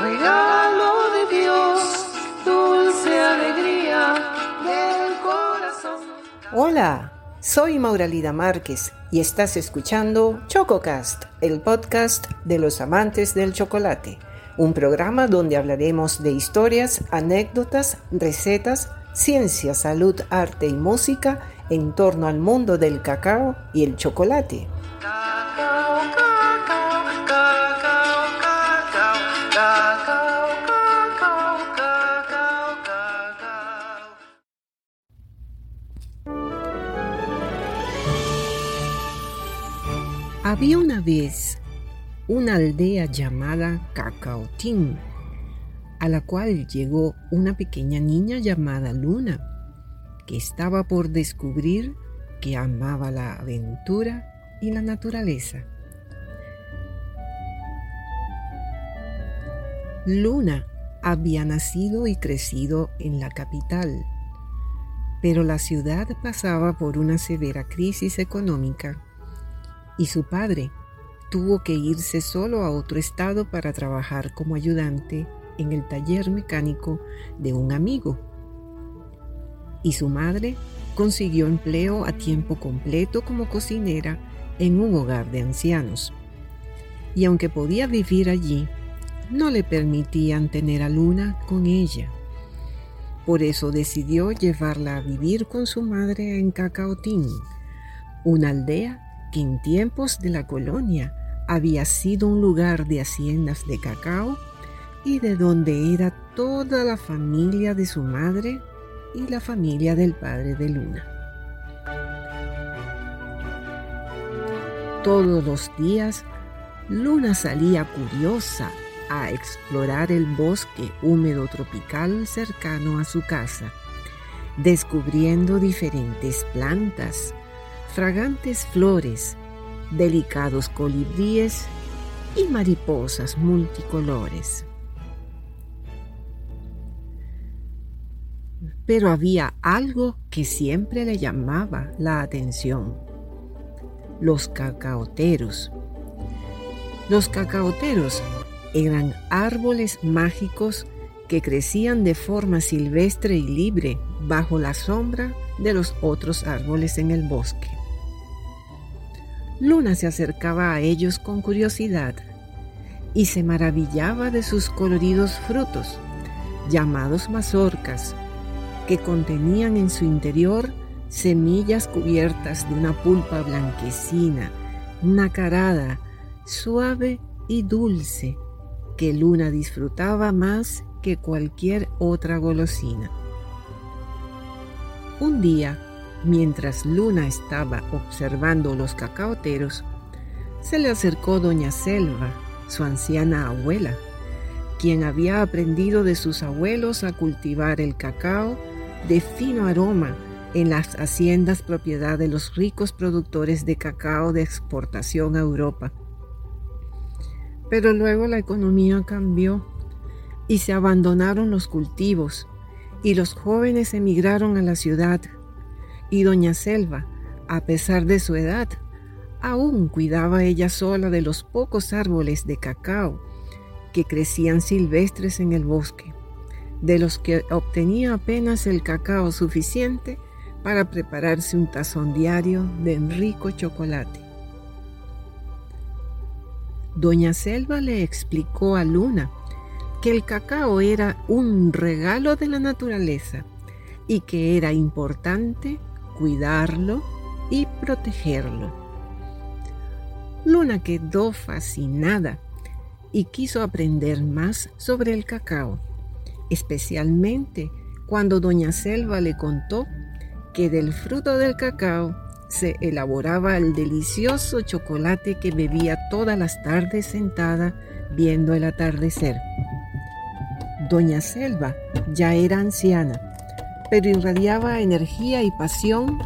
de Dios, dulce alegría del corazón. Hola, soy Mauralida Márquez y estás escuchando ChocoCast, el podcast de los amantes del chocolate, un programa donde hablaremos de historias, anécdotas, recetas, ciencia, salud, arte y música en torno al mundo del cacao y el chocolate. Había una vez una aldea llamada Cacaotín, a la cual llegó una pequeña niña llamada Luna, que estaba por descubrir que amaba la aventura y la naturaleza. Luna había nacido y crecido en la capital, pero la ciudad pasaba por una severa crisis económica y su padre tuvo que irse solo a otro estado para trabajar como ayudante en el taller mecánico de un amigo. Y su madre consiguió empleo a tiempo completo como cocinera en un hogar de ancianos. Y aunque podía vivir allí, no le permitían tener a Luna con ella. Por eso decidió llevarla a vivir con su madre en Cacaotín, una aldea que en tiempos de la colonia había sido un lugar de haciendas de cacao y de donde era toda la familia de su madre y la familia del padre de Luna. Todos los días, Luna salía curiosa a explorar el bosque húmedo tropical cercano a su casa, descubriendo diferentes plantas, fragantes flores, delicados colibríes y mariposas multicolores. Pero había algo que siempre le llamaba la atención. Los cacaoteros. Los cacaoteros eran árboles mágicos que crecían de forma silvestre y libre bajo la sombra de los otros árboles en el bosque. Luna se acercaba a ellos con curiosidad y se maravillaba de sus coloridos frutos, llamados mazorcas, que contenían en su interior semillas cubiertas de una pulpa blanquecina, nacarada, suave y dulce, que Luna disfrutaba más que cualquier otra golosina. Un día, mientras Luna estaba observando los cacaoteros, se le acercó doña Selva, su anciana abuela, quien había aprendido de sus abuelos a cultivar el cacao de fino aroma en las haciendas propiedad de los ricos productores de cacao de exportación a Europa. Pero luego la economía cambió y se abandonaron los cultivos y los jóvenes emigraron a la ciudad y doña Selva, a pesar de su edad, aún cuidaba ella sola de los pocos árboles de cacao que crecían silvestres en el bosque, de los que obtenía apenas el cacao suficiente para prepararse un tazón diario de rico chocolate. Doña Selva le explicó a Luna que el cacao era un regalo de la naturaleza y que era importante cuidarlo y protegerlo. Luna quedó fascinada y quiso aprender más sobre el cacao, especialmente cuando doña Selva le contó que del fruto del cacao se elaboraba el delicioso chocolate que bebía todas las tardes sentada viendo el atardecer. Doña Selva ya era anciana, pero irradiaba energía y pasión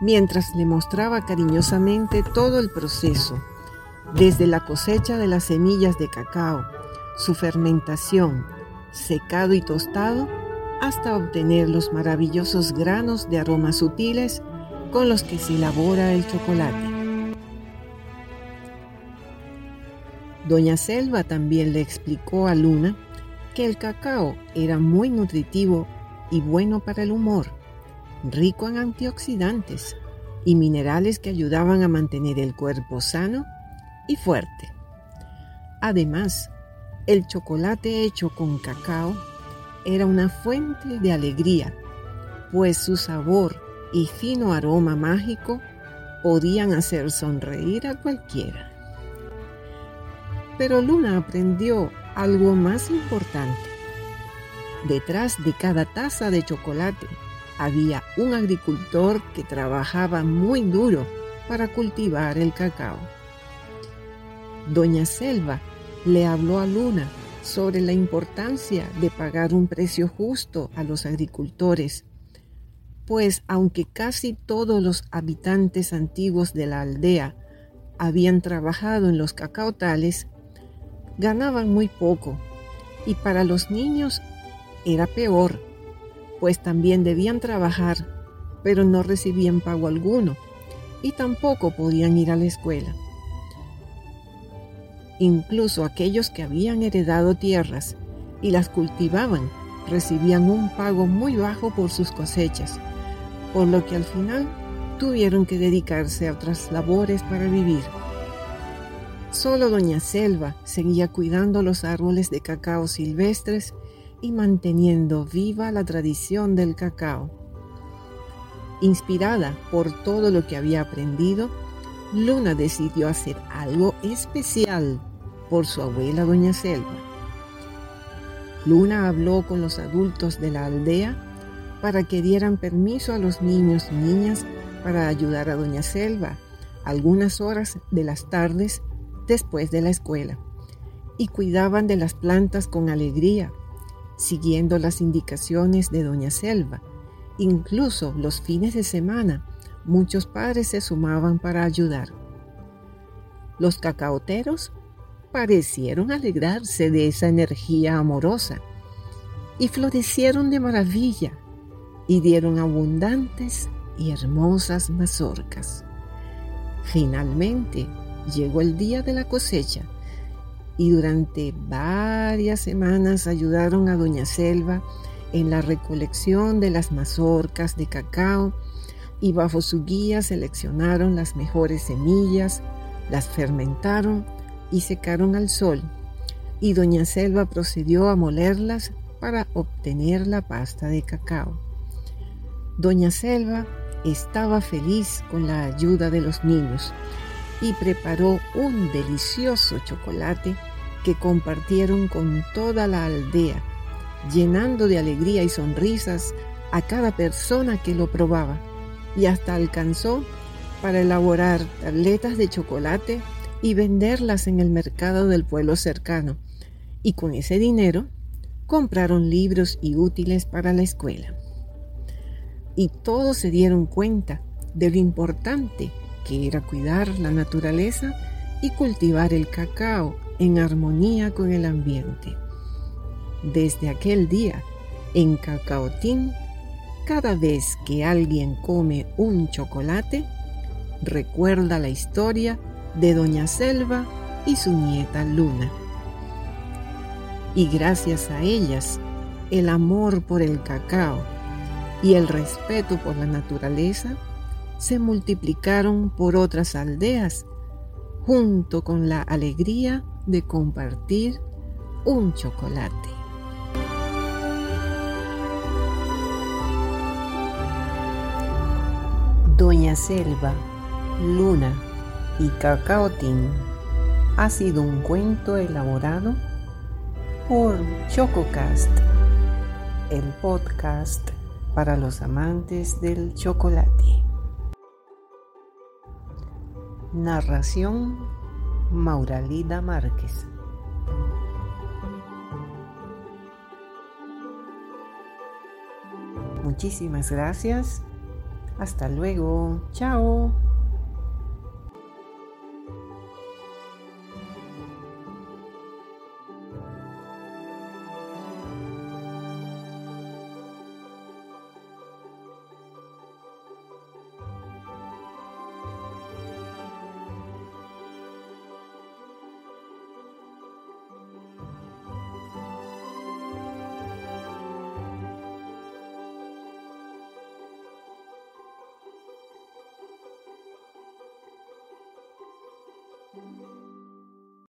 mientras le mostraba cariñosamente todo el proceso, desde la cosecha de las semillas de cacao, su fermentación, secado y tostado, hasta obtener los maravillosos granos de aromas sutiles con los que se elabora el chocolate. Doña Selva también le explicó a Luna que el cacao era muy nutritivo y bueno para el humor, rico en antioxidantes y minerales que ayudaban a mantener el cuerpo sano y fuerte. Además, el chocolate hecho con cacao era una fuente de alegría, pues su sabor y fino aroma mágico podían hacer sonreír a cualquiera. Pero Luna aprendió algo más importante. Detrás de cada taza de chocolate había un agricultor que trabajaba muy duro para cultivar el cacao. Doña Selva le habló a Luna sobre la importancia de pagar un precio justo a los agricultores, pues aunque casi todos los habitantes antiguos de la aldea habían trabajado en los cacautales, ganaban muy poco y para los niños era peor, pues también debían trabajar, pero no recibían pago alguno y tampoco podían ir a la escuela. Incluso aquellos que habían heredado tierras y las cultivaban recibían un pago muy bajo por sus cosechas, por lo que al final tuvieron que dedicarse a otras labores para vivir. Solo doña Selva seguía cuidando los árboles de cacao silvestres y manteniendo viva la tradición del cacao. Inspirada por todo lo que había aprendido, Luna decidió hacer algo especial por su abuela Doña Selva. Luna habló con los adultos de la aldea para que dieran permiso a los niños y niñas para ayudar a Doña Selva algunas horas de las tardes después de la escuela y cuidaban de las plantas con alegría, siguiendo las indicaciones de Doña Selva. Incluso los fines de semana, muchos padres se sumaban para ayudar. Los cacaoteros parecieron alegrarse de esa energía amorosa y florecieron de maravilla y dieron abundantes y hermosas mazorcas. Finalmente llegó el día de la cosecha y durante varias semanas ayudaron a Doña Selva en la recolección de las mazorcas de cacao y bajo su guía seleccionaron las mejores semillas, las fermentaron y secaron al sol, y doña Selva procedió a molerlas para obtener la pasta de cacao. Doña Selva estaba feliz con la ayuda de los niños y preparó un delicioso chocolate que compartieron con toda la aldea, llenando de alegría y sonrisas a cada persona que lo probaba, y hasta alcanzó para elaborar tabletas de chocolate y venderlas en el mercado del pueblo cercano. Y con ese dinero compraron libros y útiles para la escuela. Y todos se dieron cuenta de lo importante que era cuidar la naturaleza y cultivar el cacao en armonía con el ambiente. Desde aquel día, en Cacaotín, cada vez que alguien come un chocolate, recuerda la historia de Doña Selva y su nieta Luna. Y gracias a ellas, el amor por el cacao y el respeto por la naturaleza se multiplicaron por otras aldeas, junto con la alegría de compartir un chocolate. Doña Selva, Luna y Cacaotín ha sido un cuento elaborado por ChocoCast, el podcast para los amantes del chocolate. Narración Mauralida Márquez. Muchísimas gracias. Hasta luego. Chao.